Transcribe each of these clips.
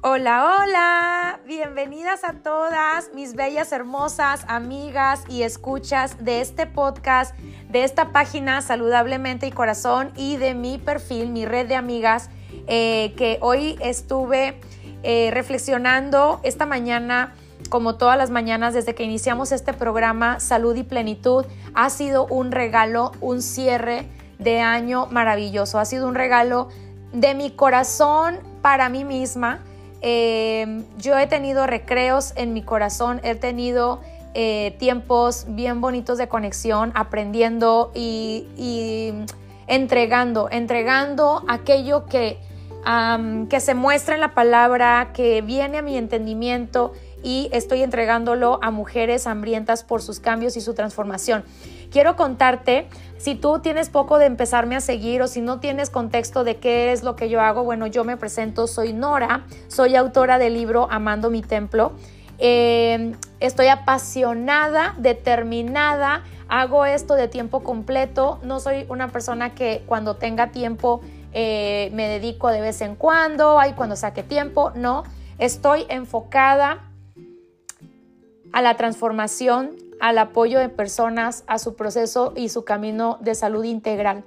Hola, hola, bienvenidas a todas mis bellas, hermosas amigas y escuchas de este podcast, de esta página Saludablemente y Corazón y de mi perfil, mi red de amigas, eh, que hoy estuve eh, reflexionando esta mañana, como todas las mañanas desde que iniciamos este programa, Salud y Plenitud, ha sido un regalo, un cierre de año maravilloso, ha sido un regalo de mi corazón para mí misma Em, yo he tenido recreos en mi corazón, he tenido eh, tiempos bien bonitos de conexión, aprendiendo y, entregando, entregando aquello que, que se muestra en la palabra, que viene a mi entendimiento y estoy entregándolo a mujeres hambrientas por sus cambios y su transformación. Quiero contarte, si tú tienes poco de empezarme a seguir o si no tienes contexto de qué es lo que yo hago, bueno, yo me presento, soy Nora, soy autora del libro Amando mi templo. Em, estoy apasionada, determinada, hago esto de tiempo completo, no soy una persona que cuando tenga tiempo eh, me dedico de vez en cuando, hay cuando saque tiempo, no, estoy enfocada a la transformación, al apoyo de personas, a su proceso y su camino de salud integral.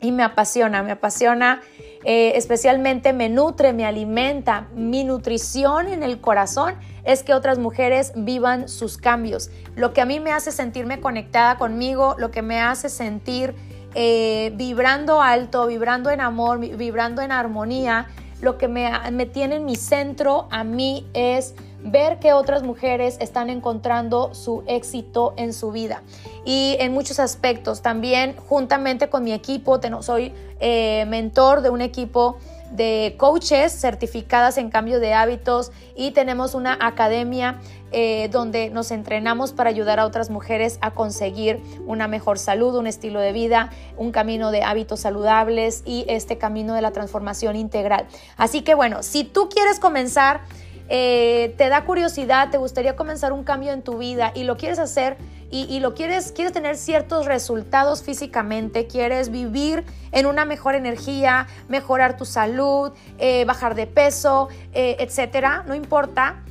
Y me apasiona, me apasiona, eh, especialmente me nutre, me alimenta. Mi nutrición en el corazón es que otras mujeres vivan sus cambios. Lo que a mí me hace sentirme conectada conmigo, lo que me hace sentir eh, vibrando alto, vibrando en amor, vibrando en armonía, lo que me, me tiene en mi centro a mí es ver que otras mujeres están encontrando su éxito en su vida y en muchos aspectos. También juntamente con mi equipo, soy eh, mentor de un equipo de coaches certificadas en cambio de hábitos y tenemos una academia eh, donde nos entrenamos para ayudar a otras mujeres a conseguir una mejor salud, un estilo de vida, un camino de hábitos saludables y este camino de la transformación integral. Así que bueno, si tú quieres comenzar eh, te da curiosidad, te gustaría comenzar un cambio en tu vida y lo quieres hacer y, lo quieres, quieres tener ciertos resultados físicamente, quieres vivir en una mejor energía, mejorar tu salud, eh, bajar de peso, eh, etcétera, no importa.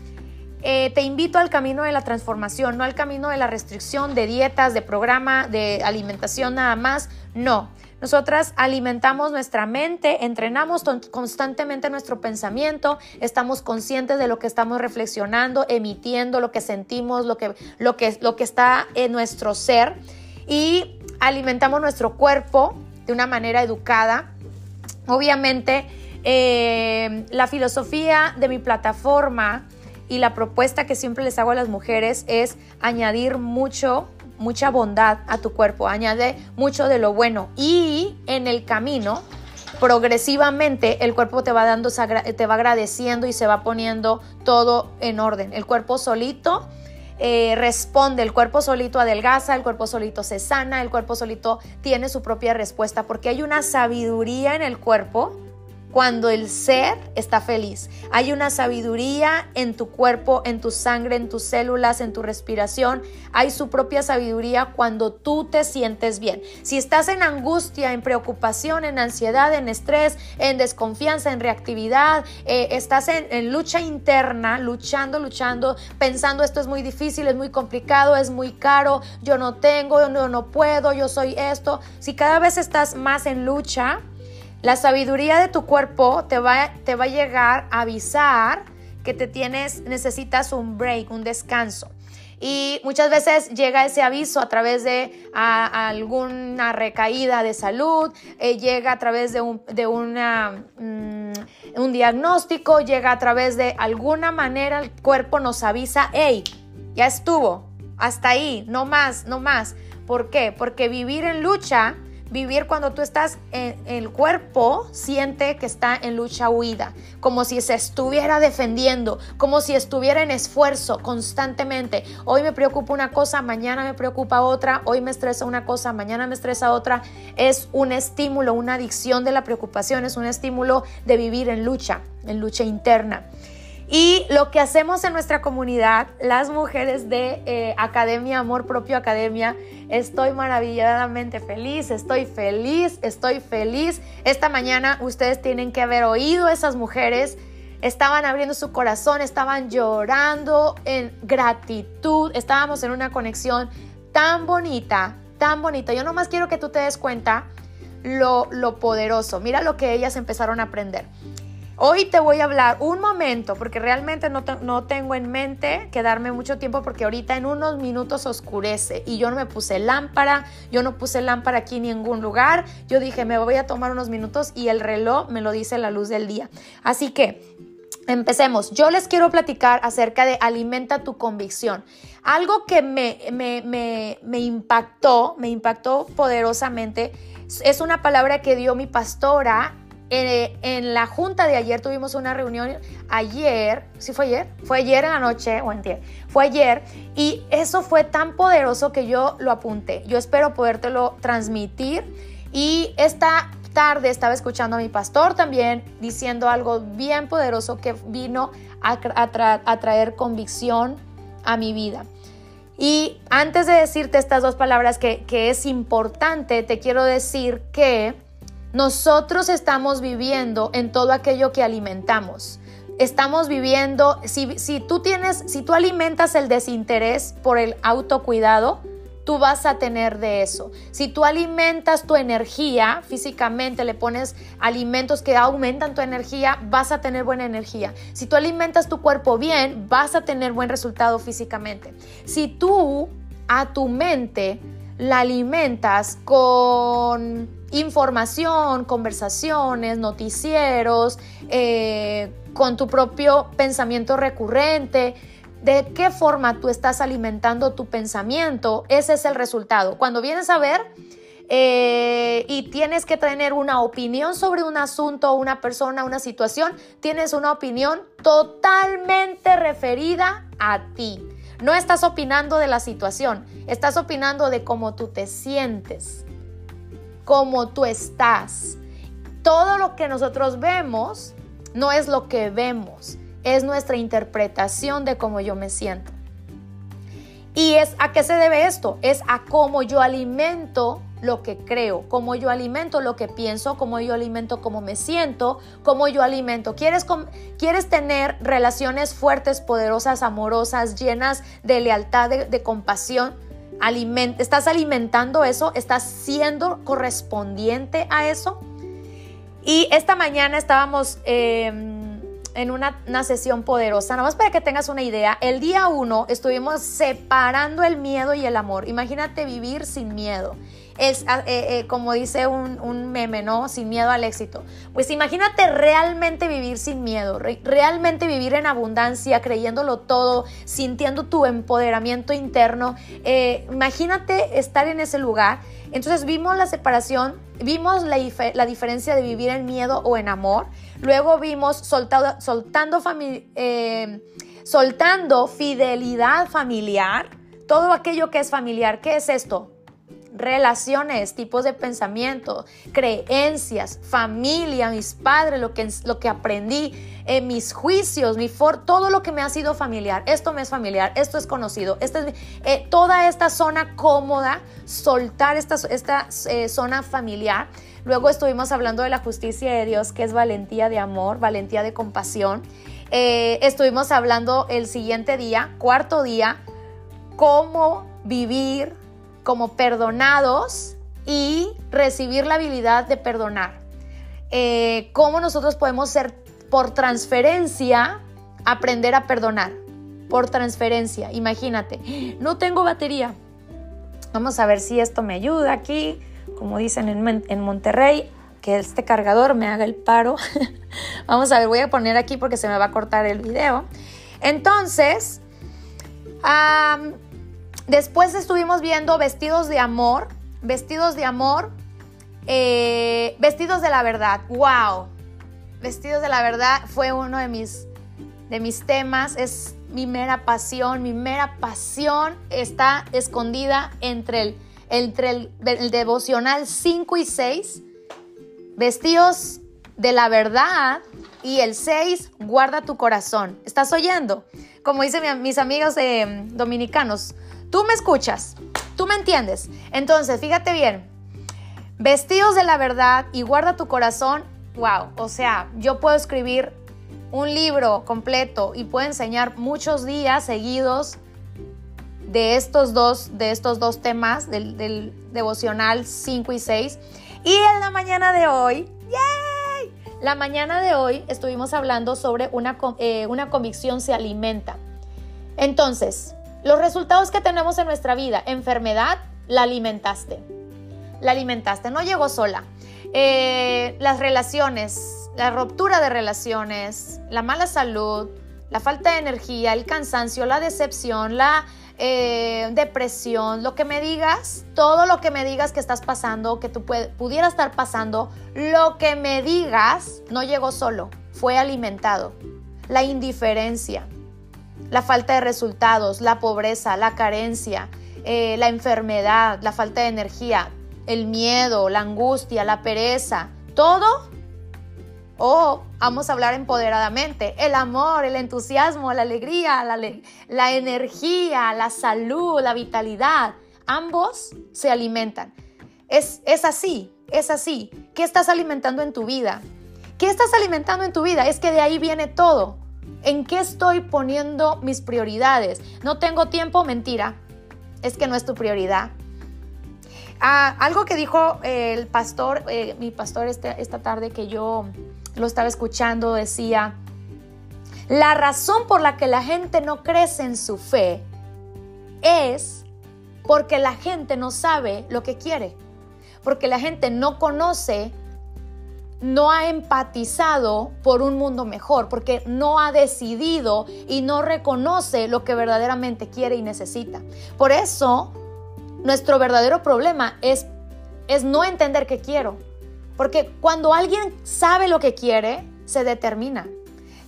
te invito al camino de la transformación, no al camino de la restricción, de dietas, de programa, de alimentación nada más, no. Nosotras alimentamos nuestra mente, entrenamos constantemente nuestro pensamiento, estamos conscientes de lo que estamos reflexionando, emitiendo lo que sentimos, lo que, lo que, lo que está en nuestro ser y alimentamos nuestro cuerpo de una manera educada. Obviamente, eh, la filosofía de mi plataforma y la propuesta que siempre les hago a las mujeres es añadir mucho mucha bondad a tu cuerpo, añade mucho de lo bueno. Y en el camino progresivamente el cuerpo te va dando te va agradeciendo y se va poniendo todo en orden. El cuerpo solito eh, responde, el cuerpo solito adelgaza, el cuerpo solito se sana, el cuerpo solito tiene su propia respuesta porque hay una sabiduría en el cuerpo cuando el ser está feliz. Hay una sabiduría en tu cuerpo, en tu sangre, en tus células, en tu respiración. Hay su propia sabiduría cuando tú te sientes bien. Si estás en angustia, en preocupación, en ansiedad, en estrés, en desconfianza, en reactividad, eh, estás en, lucha interna, luchando, luchando, pensando esto es muy difícil, es muy complicado, es muy caro, yo no tengo, yo no puedo, yo soy esto. Si cada vez estás más en lucha, la sabiduría de tu cuerpo te va, te va a llegar a avisar que te tienes, necesitas un break, un descanso. Y muchas veces llega ese aviso a través de alguna recaída de salud, eh, llega a través de, un, de una, mm, un diagnóstico, llega a través de alguna manera el cuerpo nos avisa, hey, ya estuvo, hasta ahí, no más, no más. ¿Por qué? Porque vivir en lucha Vivir cuando tú estás en el cuerpo, siente que está en lucha huida, como si se estuviera defendiendo, como si estuviera en esfuerzo constantemente. Hoy me preocupa una cosa, mañana me preocupa otra, hoy me estresa una cosa, mañana me estresa otra. Es un estímulo, una adicción de la preocupación, es un estímulo de vivir en lucha, en lucha interna. Y lo que hacemos en nuestra comunidad, las mujeres de eh, Academia Amor Propio Academia, estoy maravilladamente feliz, estoy feliz, estoy feliz. Esta mañana ustedes tienen que haber oído esas mujeres estaban abriendo su corazón, estaban llorando en gratitud, estábamos en una conexión tan bonita, tan bonita. Yo nomás quiero que tú te des cuenta lo, lo poderoso. Mira lo que ellas empezaron a aprender. Hoy te voy a hablar un momento, porque realmente no, no, tengo en mente quedarme mucho tiempo, porque ahorita en unos minutos oscurece y yo no me puse lámpara, yo no puse lámpara aquí en ningún lugar. Yo dije, me voy a tomar unos minutos y el reloj me lo dice la luz del día. Así que empecemos. Yo les quiero platicar acerca de alimenta tu convicción. Algo que me, me, me, me impactó, me impactó poderosamente, es una palabra que dio mi pastora eh, en la junta de ayer tuvimos una reunión ayer, ¿sí fue ayer? Fue ayer en la noche o en día. Fue ayer y eso fue tan poderoso que yo lo apunté. Yo espero podértelo transmitir y esta tarde estaba escuchando a mi pastor también diciendo algo bien poderoso que vino a, traer convicción a mi vida. Y antes de decirte estas dos palabras que, que es importante, te quiero decir que nosotros estamos viviendo en todo aquello que alimentamos. Estamos viviendo, si, si tú tienes, si tú alimentas el desinterés por el autocuidado, tú vas a tener de eso. Si tú alimentas tu energía físicamente, le pones alimentos que aumentan tu energía, vas a tener buena energía. Si tú alimentas tu cuerpo bien, vas a tener buen resultado físicamente. Si tú a tu mente la alimentas con información, conversaciones, noticieros, eh, con tu propio pensamiento recurrente. ¿De qué forma tú estás alimentando tu pensamiento? Ese es el resultado. Cuando vienes a ver eh, y tienes que tener una opinión sobre un asunto, una persona, una situación, tienes una opinión totalmente referida a ti. No estás opinando de la situación, estás opinando de cómo tú te sientes, cómo tú estás. Todo lo que nosotros vemos no es lo que vemos, es nuestra interpretación de cómo yo me siento. ¿Y es a qué se debe esto? Es a cómo yo alimento lo que creo, cómo yo alimento lo que pienso, cómo yo alimento cómo me siento, cómo yo alimento. ¿Quieres, quieres tener relaciones fuertes, poderosas, amorosas, llenas de lealtad, de, compasión? ¿Estás alimentando eso? ¿Estás siendo correspondiente a eso? Y esta mañana estábamos em, en una, una, sesión poderosa, nada más para que tengas una idea, el día uno estuvimos separando el miedo y el amor. Imagínate vivir sin miedo es ah, eh, eh, como dice un, un, meme, ¿no? Sin miedo al éxito. Pues imagínate realmente vivir sin miedo, realmente vivir en abundancia, creyéndolo todo, sintiendo tu empoderamiento interno. Eh, imagínate estar en ese lugar. Entonces vimos la separación, vimos la, la, diferencia de vivir en miedo o en amor. Luego vimos soltado, soltando, soltando fidelidad familiar, todo aquello que es familiar. ¿Qué es esto? Relaciones, tipos de pensamiento, creencias, familia, mis padres, lo que, lo que aprendí, eh, mis juicios, mi for, todo lo que me ha sido familiar. Esto me es familiar, esto es conocido, es, eh, toda esta zona cómoda, soltar esta, esta eh, zona familiar. Luego estuvimos hablando de la justicia de Dios, que es valentía de amor, valentía de compasión. estuvimos hablando el siguiente día, cuarto día, cómo vivir como perdonados y recibir la habilidad de perdonar. Eh, ¿Cómo nosotros podemos ser por transferencia aprender a perdonar? Por transferencia, imagínate, no tengo batería. Vamos a ver si esto me ayuda aquí, como dicen en, Monterrey, que este cargador me haga el paro. Vamos a ver, voy a poner aquí porque se me va a cortar el video. Entonces, Después estuvimos viendo vestidos de amor, vestidos de amor, eh, vestidos de la verdad. ¡Wow! Vestidos de la verdad fue uno de mis, de mis temas, es mi mera pasión, mi mera pasión está escondida entre el, entre el, devocional 5 y 6, vestidos de la verdad y el 6, guarda tu corazón. ¿Estás oyendo? Como dicen mis amigos eh, dominicanos, Tú me escuchas, tú me entiendes. Entonces, fíjate bien, vestidos de la verdad y guarda tu corazón, wow, o sea, yo puedo escribir un libro completo y puedo enseñar muchos días seguidos de estos dos, de estos dos temas del, devocional 5 y 6. Y en la mañana de hoy, ¡yay! La mañana de hoy estuvimos hablando sobre una, eh, una convicción se alimenta. Entonces, los resultados que tenemos en nuestra vida, enfermedad, la alimentaste. La alimentaste, no llegó sola. Eh, las relaciones, la ruptura de relaciones, la mala salud, la falta de energía, el cansancio, la decepción, la eh, depresión, lo que me digas, todo lo que me digas que estás pasando, que tú pudiera estar pasando, lo que me digas no llegó solo, fue alimentado. La indiferencia, la falta de resultados, la pobreza, la carencia, eh, la enfermedad, la falta de energía, el miedo, la angustia, la pereza, todo. O vamos a hablar empoderadamente, el amor, el entusiasmo, la alegría, la, la energía, la salud, la vitalidad, ambos se alimentan. Es, es así, es así. ¿Qué estás alimentando en tu vida? ¿Qué estás alimentando en tu vida? Es que de ahí viene todo. ¿En qué estoy poniendo mis prioridades? No tengo tiempo, mentira. Es que no es tu prioridad. Ah, algo que dijo el pastor, eh, mi pastor este, esta tarde que yo lo estaba escuchando, decía, la razón por la que la gente no crece en su fe es porque la gente no sabe lo que quiere, porque la gente no conoce, no ha empatizado por un mundo mejor, porque no ha decidido y no reconoce lo que verdaderamente quiere y necesita. Por eso nuestro verdadero problema es, es no entender qué quiero. Porque cuando alguien sabe lo que quiere, se determina,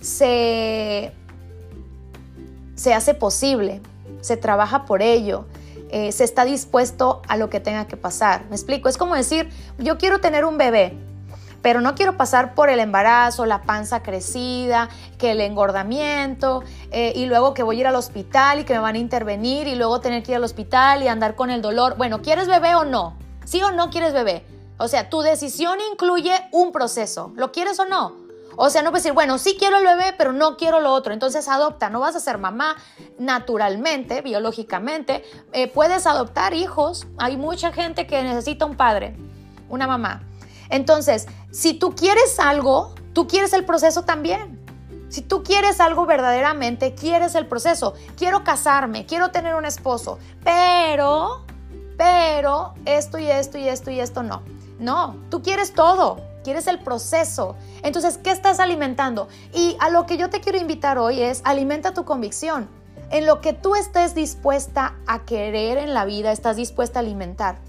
se, se hace posible, se trabaja por ello, eh, se está dispuesto a lo que tenga que pasar. ¿Me explico? Es como decir, yo quiero tener un bebé pero no quiero pasar por el embarazo, la panza crecida, que el engordamiento, eh, y luego que voy a ir al hospital y que me van a intervenir y luego tener que ir al hospital y andar con el dolor. Bueno, ¿quieres bebé o no? ¿Sí o no quieres bebé? O sea, tu decisión incluye un proceso. ¿Lo quieres o no? O sea, no puedes decir, bueno, sí quiero el bebé, pero no quiero lo otro. Entonces adopta, no vas a ser mamá naturalmente, biológicamente. Eh, puedes adoptar hijos. Hay mucha gente que necesita un padre, una mamá. Entonces, si tú quieres algo, tú quieres el proceso también. Si tú quieres algo verdaderamente, quieres el proceso. Quiero casarme, quiero tener un esposo, pero, pero, esto y esto y esto y esto no. No, tú quieres todo, quieres el proceso. Entonces, ¿qué estás alimentando? Y a lo que yo te quiero invitar hoy es, alimenta tu convicción. En lo que tú estés dispuesta a querer en la vida, estás dispuesta a alimentar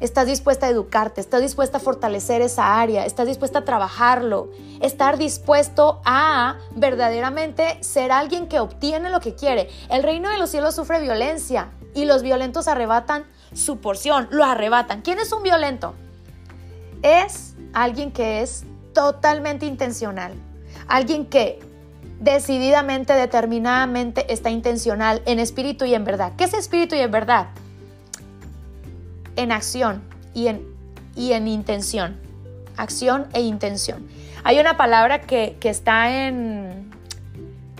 estás dispuesta a educarte, estás dispuesta a fortalecer esa área, estás dispuesta a trabajarlo, estar dispuesto a verdaderamente ser alguien que obtiene lo que quiere. El reino de los cielos sufre violencia y los violentos arrebatan su porción, lo arrebatan. ¿Quién es un violento? Es alguien que es totalmente intencional, alguien que decididamente, determinadamente está intencional en espíritu y en verdad. ¿Qué es espíritu y en verdad? En acción y en, y en intención. Acción e intención. Hay una palabra que, está en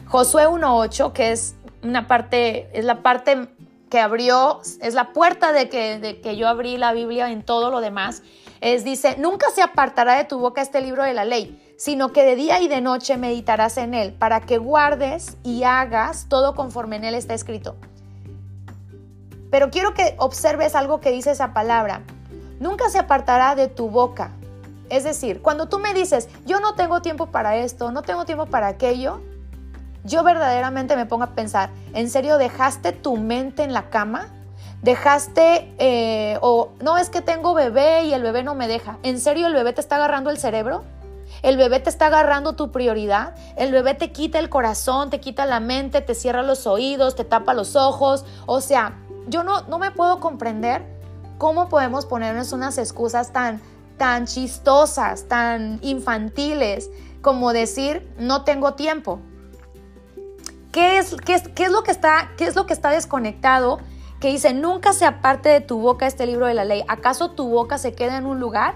Josué 1.8, que es una parte, es la parte que abrió, es la puerta de que, de que yo abrí la Biblia en todo lo demás. Es, dice, nunca se apartará de tu boca este libro de la ley, sino que de día y de noche meditarás en él, para que guardes y hagas todo conforme en él está escrito. Pero quiero que observes algo que dice esa palabra. Nunca se apartará de tu boca. Es decir, cuando tú me dices, yo no tengo tiempo para esto, no tengo tiempo para aquello, yo verdaderamente me pongo a pensar, ¿en serio dejaste tu mente en la cama? ¿Dejaste eh, o no es que tengo bebé y el bebé no me deja? ¿En serio el bebé te está agarrando el cerebro? El bebé te está agarrando tu prioridad. El bebé te quita el corazón, te quita la mente, te cierra los oídos, te tapa los ojos. O sea, yo no, no me puedo comprender cómo podemos ponernos unas excusas tan, tan chistosas, tan infantiles, como decir, no tengo tiempo. ¿Qué es, qué es, qué es, lo, que está, qué es lo que está desconectado? Que dice, nunca se aparte de tu boca este libro de la ley. ¿Acaso tu boca se queda en un lugar?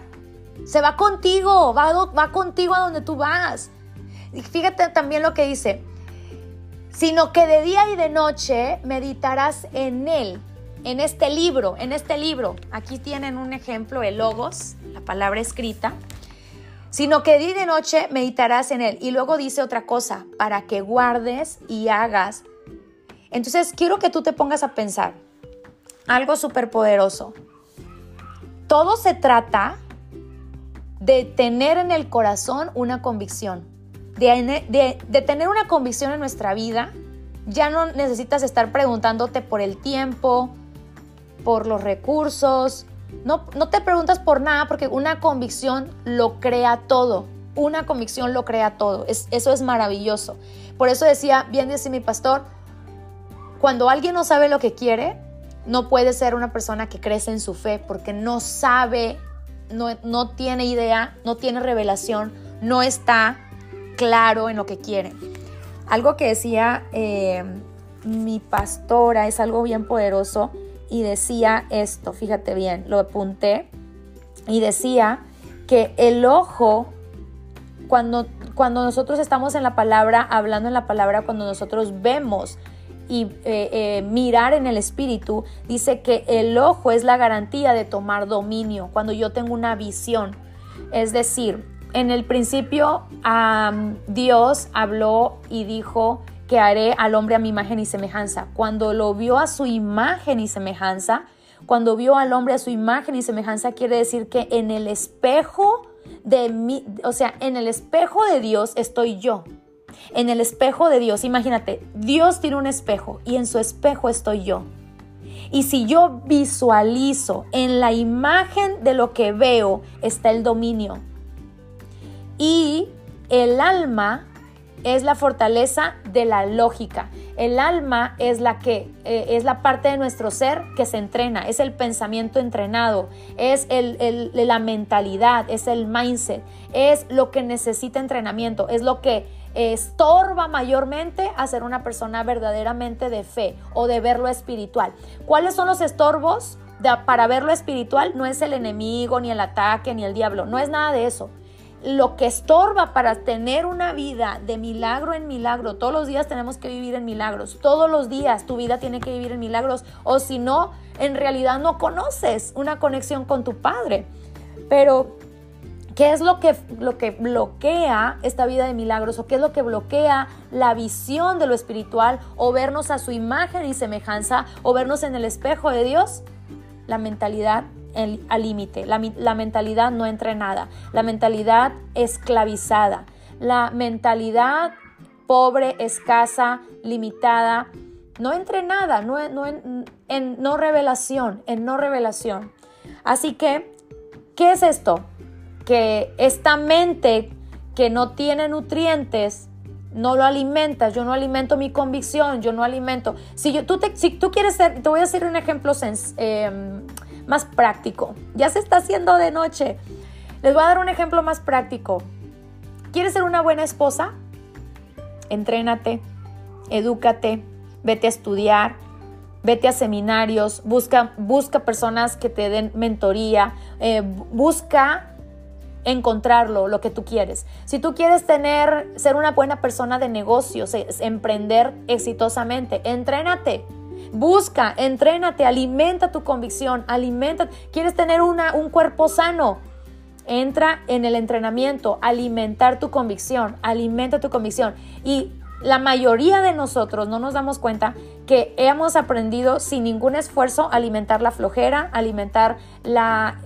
Se va contigo, va, va contigo a donde tú vas. Fíjate también lo que dice, sino que de día y de noche meditarás en él, en este libro, en este libro. Aquí tienen un ejemplo, el logos, la palabra escrita. Sino que de día y de noche meditarás en él. Y luego dice otra cosa, para que guardes y hagas. Entonces quiero que tú te pongas a pensar algo súper poderoso. Todo se trata de tener en el corazón una convicción de, tener una convicción en nuestra vida, ya no necesitas estar preguntándote por el tiempo, por los recursos. No, no te preguntas por nada porque una convicción lo crea todo. Una convicción lo crea todo. eso es maravilloso. Por eso decía, bien dice mi pastor, cuando alguien no sabe lo que quiere, no puede ser una persona que crece en su fe porque no sabe, no, no tiene idea, no tiene revelación, no está claro en lo que quiere. Algo que decía eh, mi pastora es algo bien poderoso y decía esto, fíjate bien, lo apunté y decía que el ojo, cuando, cuando nosotros estamos en la palabra, hablando en la palabra, cuando nosotros vemos y eh, eh, mirar en el espíritu, dice que el ojo es la garantía de tomar dominio, cuando yo tengo una visión. Es decir, en el principio Dios habló y dijo que haré al hombre a mi imagen y semejanza. Cuando lo vio a su imagen y semejanza, cuando vio al hombre a su imagen y semejanza, quiere decir que en el espejo de mí, o sea, en el espejo de Dios estoy yo. En el espejo de Dios, imagínate, Dios tiene un espejo y en su espejo estoy yo. Y si yo visualizo en la imagen de lo que veo, está el dominio, y el alma es la fortaleza de la lógica. El alma es la que eh, es la parte de nuestro ser que se entrena, es el pensamiento entrenado, es la mentalidad, es el mindset, es lo que necesita entrenamiento, es lo que estorba mayormente a ser una persona verdaderamente de fe o de ver lo espiritual. ¿Cuáles son los estorbos para ver lo espiritual? No es el enemigo, ni el ataque, ni el diablo, no es nada de eso lo que estorba para tener una vida de milagro en milagro. Todos los días tenemos que vivir en milagros. Todos los días tu vida tiene que vivir en milagros. O si no, en realidad no conoces una conexión con tu Padre. Pero, ¿qué es lo que, lo que bloquea esta vida de milagros? ¿O qué es lo que bloquea la visión de lo espiritual? ¿O vernos a su imagen y semejanza? ¿O vernos en el espejo de Dios? La mentalidad al límite, la, la mentalidad no entrenada, la mentalidad esclavizada, la mentalidad pobre, escasa, limitada, no entrenada, no, no en, en, no revelación, en no revelación. Así que, ¿qué es esto? Que esta mente que no tiene nutrientes, no lo alimentas, yo no alimento mi convicción, yo no alimento. Si, yo, tú, te, si tú quieres ser, te voy a hacer un ejemplo eh, más práctico. Ya se está haciendo de noche. Les voy a dar un ejemplo más práctico. ¿Quieres ser una buena esposa? Entrénate, edúcate, vete a estudiar, vete a seminarios, busca, busca personas que te den mentoría, eh, busca encontrarlo, lo que tú quieres. Si tú quieres tener, ser una buena persona de negocios, emprender exitosamente, entrénate Busca, entrénate, alimenta tu convicción, alimenta. ¿Quieres tener una, un cuerpo sano? Entra en el entrenamiento, alimentar tu convicción, alimenta tu convicción. Y la mayoría de nosotros no nos damos cuenta que hemos aprendido sin ningún esfuerzo alimentar la flojera, alimentar la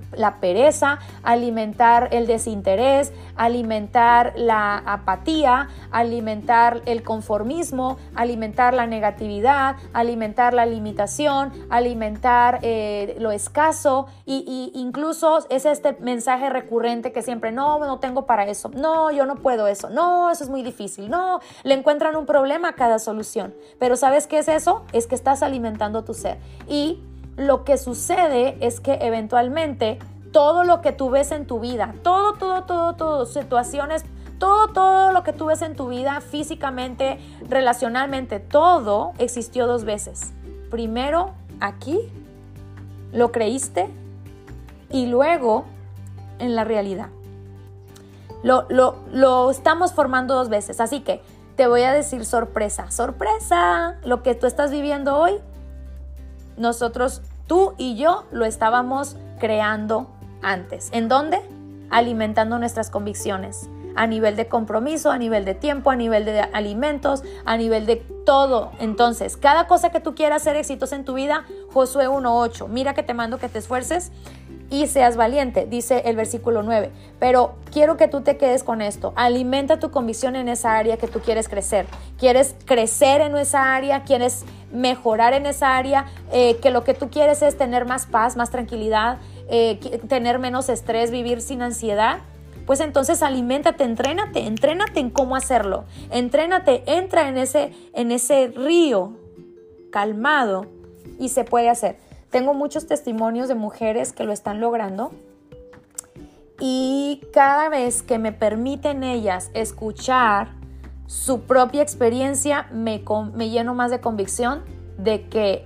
pereza, alimentar el desinterés, alimentar la apatía, alimentar el conformismo, alimentar la negatividad, alimentar la limitación, alimentar eh, lo escaso. Y, incluso es este mensaje recurrente que siempre, no, no tengo para eso, no, yo no puedo eso, no, eso es muy difícil, no, le encuentran un problema a cada solución. Pero ¿sabes qué es eso? Es que estás alimentando tu ser. Y lo que sucede es que eventualmente todo lo que tú ves en tu vida, todo, todo, todo, todo, situaciones, todo, todo lo que tú ves en tu vida físicamente, relacionalmente, todo existió dos veces. Primero aquí, lo creíste y luego en la realidad. Lo, lo, lo estamos formando dos veces. Así que te voy a decir sorpresa, sorpresa, lo que tú estás viviendo hoy, nosotros, tú y yo, lo estábamos creando antes. ¿En dónde? Alimentando nuestras convicciones a nivel de compromiso, a nivel de tiempo, a nivel de alimentos, a nivel de todo. Entonces, cada cosa que tú quieras ser exitosa en tu vida, Josué 1.8, mira que te mando que te esfuerces y seas valiente, dice el versículo 9. Pero quiero que tú te quedes con esto. Alimenta tu convicción en esa área que tú quieres crecer. Quieres crecer en esa área, quieres mejorar en esa área, eh, que lo que tú quieres es tener más paz, más tranquilidad, eh, tener menos estrés, vivir sin ansiedad pues entonces aliméntate, entrénate, entrénate en cómo hacerlo. Entrénate, entra en ese, en ese río calmado y se puede hacer. Tengo muchos testimonios de mujeres que lo están logrando y cada vez que me permiten ellas escuchar su propia experiencia, me, me lleno más de convicción de que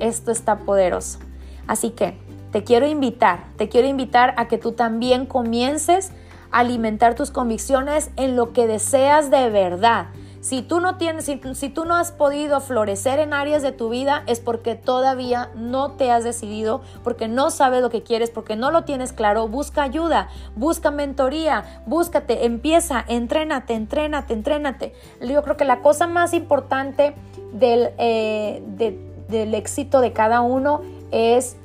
esto está poderoso. Así que te quiero invitar, te quiero invitar a que tú también comiences a alimentar tus convicciones en lo que deseas de verdad. Si tú no tienes, si, tú no has podido florecer en áreas de tu vida, es porque todavía no te has decidido, porque no sabes lo que quieres, porque no lo tienes claro. Busca ayuda, busca mentoría, búscate, empieza, entrénate, entrénate, entrénate. Yo creo que la cosa más importante del, eh, del éxito de cada uno es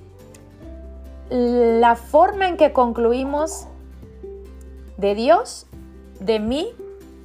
la forma en que concluimos de Dios, de mí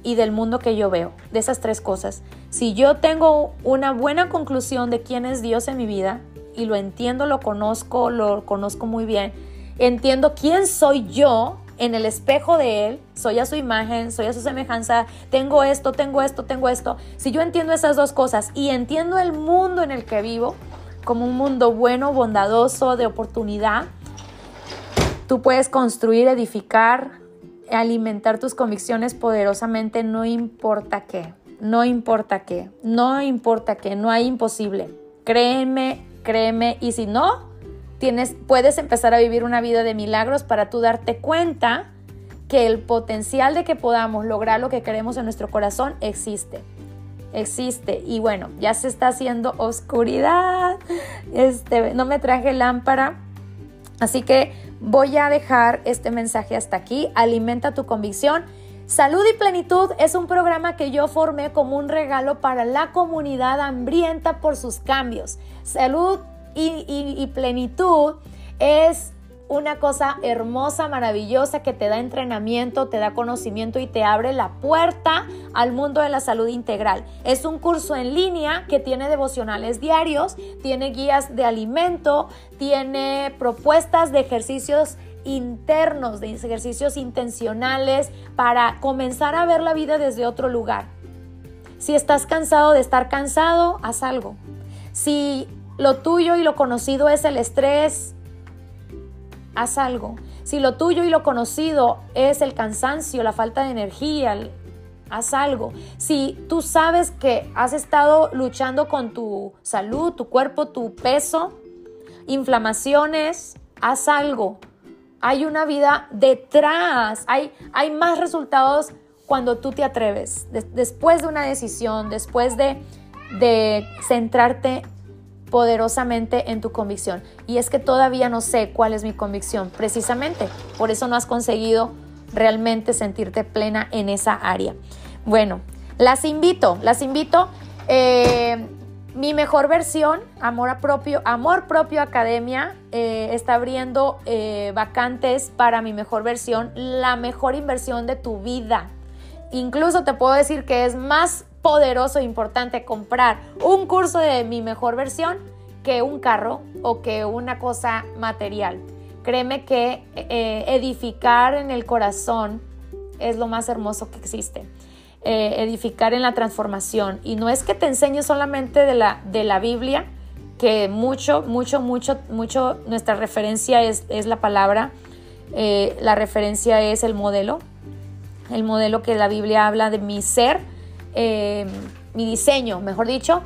y del mundo que yo veo, de esas tres cosas. Si yo tengo una buena conclusión de quién es Dios en mi vida y lo entiendo, lo conozco, lo conozco muy bien, entiendo quién soy yo en el espejo de Él, soy a su imagen, soy a su semejanza, tengo esto, tengo esto, tengo esto. Si yo entiendo esas dos cosas y entiendo el mundo en el que vivo, como un mundo bueno, bondadoso, de oportunidad. Tú puedes construir, edificar, alimentar tus convicciones poderosamente, no importa qué, no importa qué, no importa qué, no hay imposible. Créeme, créeme, y si no, tienes, puedes empezar a vivir una vida de milagros para tú darte cuenta que el potencial de que podamos lograr lo que queremos en nuestro corazón existe existe y bueno, ya se está haciendo oscuridad. Este, no me traje lámpara. Así que voy a dejar este mensaje hasta aquí. Alimenta tu convicción. Salud y Plenitud es un programa que yo formé como un regalo para la comunidad hambrienta por sus cambios. Salud y, plenitud es una cosa hermosa, maravillosa que te da entrenamiento, te da conocimiento y te abre la puerta al mundo de la salud integral. Es un curso en línea que tiene devocionales diarios, tiene guías de alimento, tiene propuestas de ejercicios internos, de ejercicios intencionales para comenzar a ver la vida desde otro lugar. Si estás cansado de estar cansado, haz algo. Si lo tuyo y lo conocido es el estrés, haz algo. Si lo tuyo y lo conocido es el cansancio, la falta de energía, haz algo. Si tú sabes que has estado luchando con tu salud, tu cuerpo, tu peso, inflamaciones, haz algo. Hay una vida detrás, hay, hay más resultados cuando tú te atreves, después de una decisión, después de, de centrarte poderosamente en tu convicción. Y es que todavía no sé cuál es mi convicción, precisamente. Por eso no has conseguido realmente sentirte plena en esa área. Bueno, las invito, las invito. Eh, mi mejor versión, Amor Propio, Amor Propio Academia, eh, está abriendo eh, vacantes para mi mejor versión, la mejor inversión de tu vida. Incluso te puedo decir que es más poderoso e importante comprar un curso de mi mejor versión que un carro o que una cosa material. Créeme que eh, edificar en el corazón es lo más hermoso que existe. Eh, edificar en la transformación. Y no es que te enseñe solamente de la, de la Biblia, que mucho, mucho, mucho, mucho, nuestra referencia es, es la palabra, eh, la referencia es el modelo, el modelo que la Biblia habla de mi ser, mi diseño, mejor dicho,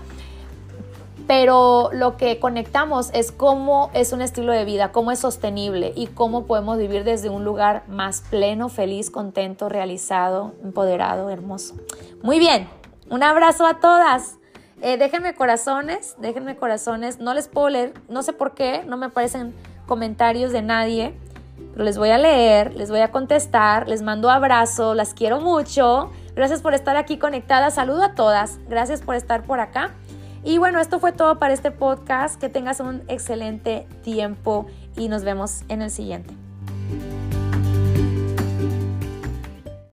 pero lo que conectamos es cómo es un estilo de vida, cómo es sostenible y cómo podemos vivir desde un lugar más pleno, feliz, contento, realizado, empoderado, hermoso. Muy bien, un abrazo a todas. Eh, déjenme corazones, déjenme corazones. No les puedo leer, no sé por qué, no me aparecen comentarios de nadie, pero les voy a leer, les voy a contestar, les mando abrazo, las quiero mucho. Gracias por estar aquí conectadas. Saludo a todas. Gracias por estar por acá. Y bueno, esto fue todo para este podcast. Que tengas un excelente tiempo y nos vemos en el siguiente.